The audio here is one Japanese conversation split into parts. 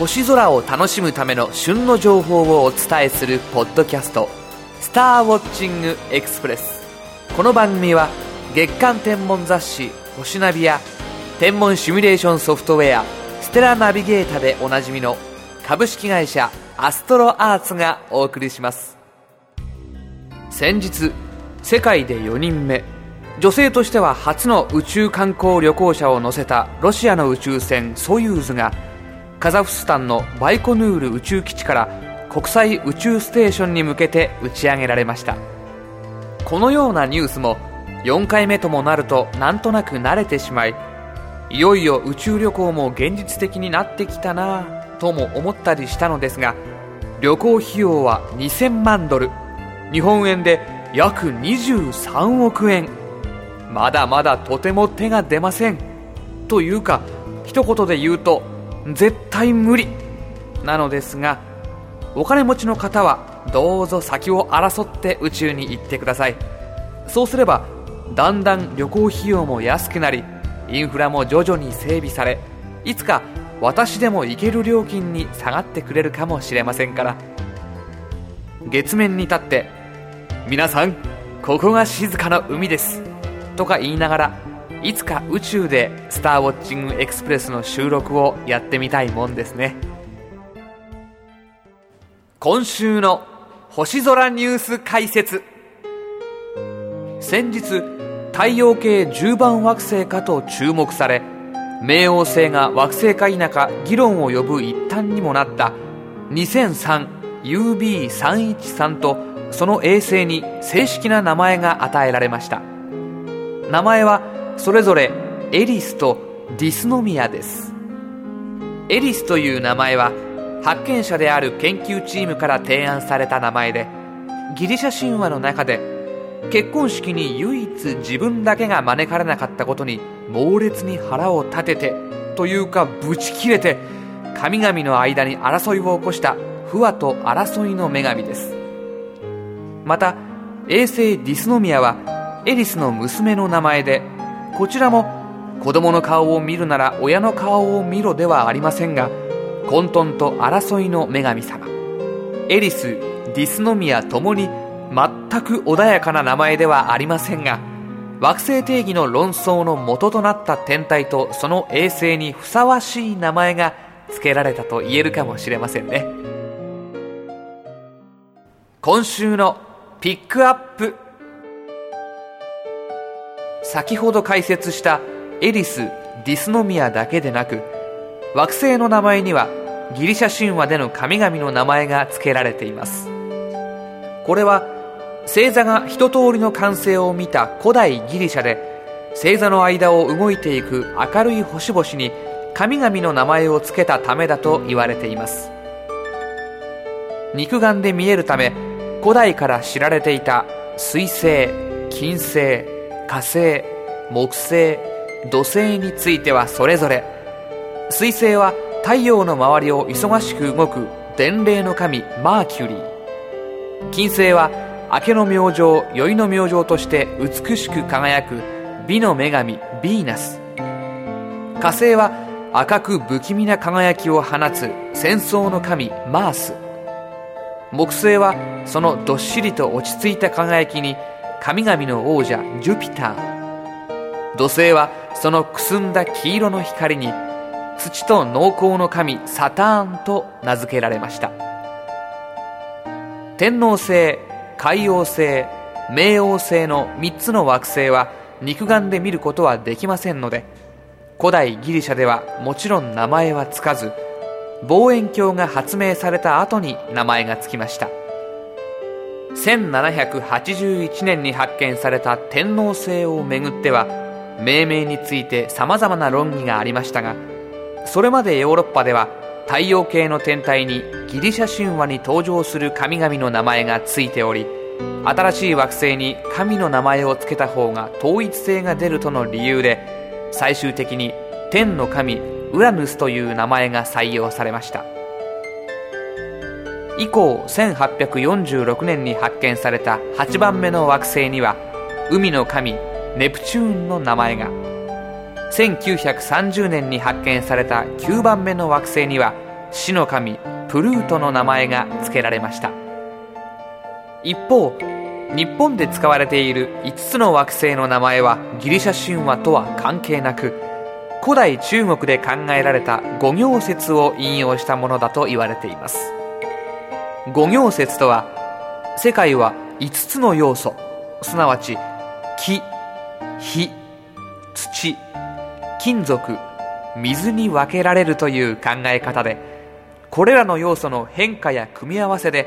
星空を楽しむための旬の情報をお伝えするポッドキャスト「スターウォッチングエクスプレス」この番組は月間天文雑誌「星ナビ」や天文シミュレーションソフトウェア「ステラナビゲータ」でおなじみの株式会社アストロアーツがお送りします。先日世界で4人目女性としては初の宇宙観光旅行者を乗せたロシアの宇宙船ソユーズがカザフスタンのバイコヌール宇宙基地から国際宇宙ステーションに向けて打ち上げられました。このようなニュースも4回目ともなるとなんとなく慣れてしまいいよいよ宇宙旅行も現実的になってきたなとも思ったりしたのですが旅行費用は2000万ドル。日本円で約23億円。まだまだとても手が出ません。というか一言で言うと絶対無理。なのですがお金持ちの方はどうぞ先を争って宇宙に行ってください。そうすればだんだん旅行費用も安くなりインフラも徐々に整備されいつか私でも行ける料金に下がってくれるかもしれませんから。月面に立って皆さんここが静かな海です。とか言いながらいつか宇宙で「スターウォッチングエクスプレス」の収録をやってみたいもんですね。今週の星空ニュース解説。先日太陽系10番惑星かと注目され冥王星が惑星か否か議論を呼ぶ一端にもなった 2003UB313 とその衛星に正式な名前が与えられました。名前はそれぞれエリスとディスノミアです。エリスという名前は発見者である研究チームから提案された名前でギリシャ神話の中で結婚式に唯一自分だけが招かれなかったことに猛烈に腹を立ててというかブチ切れて神々の間に争いを起こした不和と争いの女神です。また衛星ディスノミアはエリスの娘の名前でこちらも子供の顔を見るなら親の顔を見ろではありませんが混沌と争いの女神様。エリスディスノミアともに全く穏やかな名前ではありませんが惑星定義の論争の元となった天体とその衛星にふさわしい名前が付けられたと言えるかもしれませんね。今週のピックアップ。先ほど解説したエリス・ディスノミアだけでなく惑星の名前にはギリシャ神話での神々の名前が付けられています。これは星座が一通りの完成を見た古代ギリシャで星座の間を動いていく明るい星々に神々の名前を付けたためだと言われています。肉眼で見えるため古代から知られていた水星金星火星木星土星についてはそれぞれ。水星は太陽の周りを忙しく動く伝令の神マーキュリー。金星は明けの明星宵の明星として美しく輝く美の女神ヴィーナス。火星は赤く不気味な輝きを放つ戦争の神マース。木星はそのどっしりと落ち着いた輝きに神々の王者ジュピター土星はそのくすんだ黄色の光に土と農耕の神サターンと名付けられました。天王星海王星冥王星の3つの惑星は肉眼で見ることはできませんので古代ギリシャではもちろん名前はつかず望遠鏡が発明された後に名前がつきました。1781年に発見された天王星をめぐっては命名について様々な論議がありましたがそれまでヨーロッパでは太陽系の天体にギリシャ神話に登場する神々の名前がついており新しい惑星に神の名前を付けた方が統一性が出るとの理由で最終的に天の神ウラヌスという名前が採用されました。以降1846年に発見された8番目の惑星には海の神ネプチューンの名前が。1930年に発見された9番目の惑星には死の神プルートの名前が付けられました。一方日本で使われている5つの惑星の名前はギリシャ神話とは関係なく古代中国で考えられた五行説を引用したものだと言われています。五行説とは世界は5つの要素。すなわち木火土金属水に分けられるという考え方でこれらの要素の変化や組み合わせで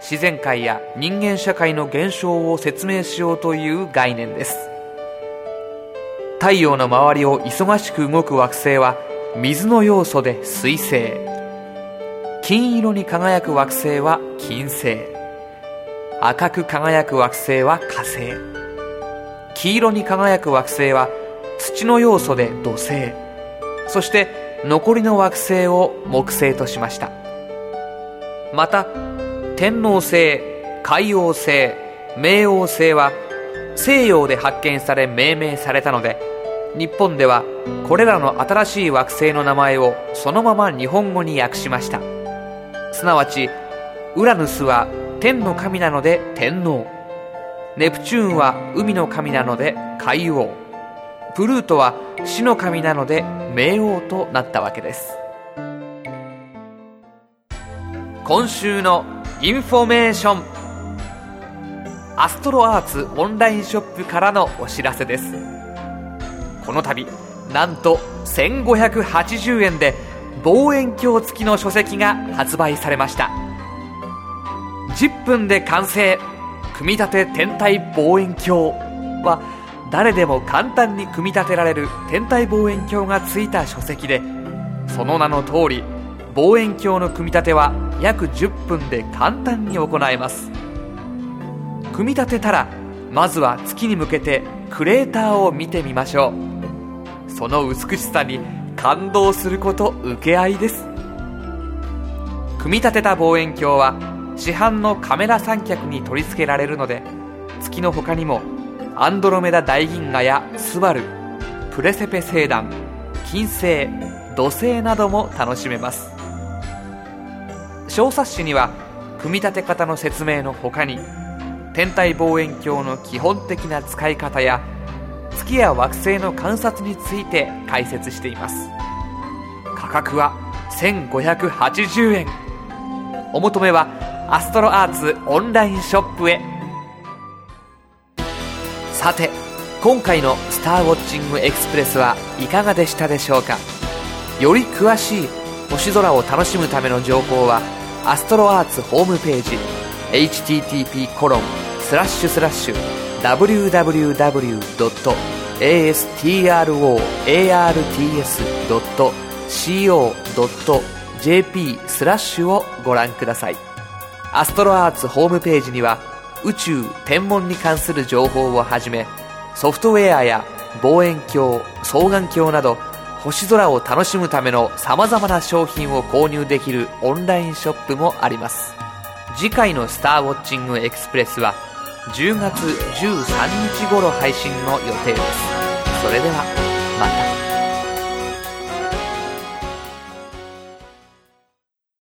自然界や人間社会の現象を説明しようという概念です。太陽の周りを忙しく動く惑星は水の要素で水星。金色に輝く惑星は金星。赤く輝く惑星は火星。黄色に輝く惑星は土の要素で土星。そして残りの惑星を木星としました。また天王星海王星冥王星は西洋で発見され命名されたので日本ではこれらの新しい惑星の名前をそのまま日本語に訳しました。すなわちウラヌスは天の神なので天皇。ネプチューンは海の神なので海王。プルートは死の神なので冥王となったわけです。今週のインフォメーション。アストロアーツオンラインショップからのお知らせです。この度なんと1580円で望遠鏡付きの書籍が発売されました。10分で完成。組み立て天体望遠鏡は誰でも簡単に組み立てられる天体望遠鏡がついた書籍でその名の通り望遠鏡の組み立ては約10分で簡単に行えます。組み立てたらまずは月に向けてクレーターを見てみましょう。その美しさに感動すること請け合いです。組み立てた望遠鏡は市販のカメラ三脚に取り付けられるので月の他にもアンドロメダ大銀河やスバルプレセペ星団金星土星なども楽しめます。小冊子には組み立て方の説明の他に天体望遠鏡の基本的な使い方や月や惑星の観察について解説しています。価格は1580円。お求めはアストロアーツオンラインショップへ。さて今回の「スターウォッチングエクスプレス」はいかがでしたでしょうか？より詳しい星空を楽しむための情報はアストロアーツホームページ http コロンスラッシュスラッシュ www.astroarts.co.jp スラッシュをご覧ください。アストロアーツホームページには宇宙天文に関する情報をはじめソフトウェアや望遠鏡双眼鏡など星空を楽しむための様々な商品を購入できるオンラインショップもあります。次回のスターウォッチングエクスプレスは10月13日頃配信の予定です。それではまた。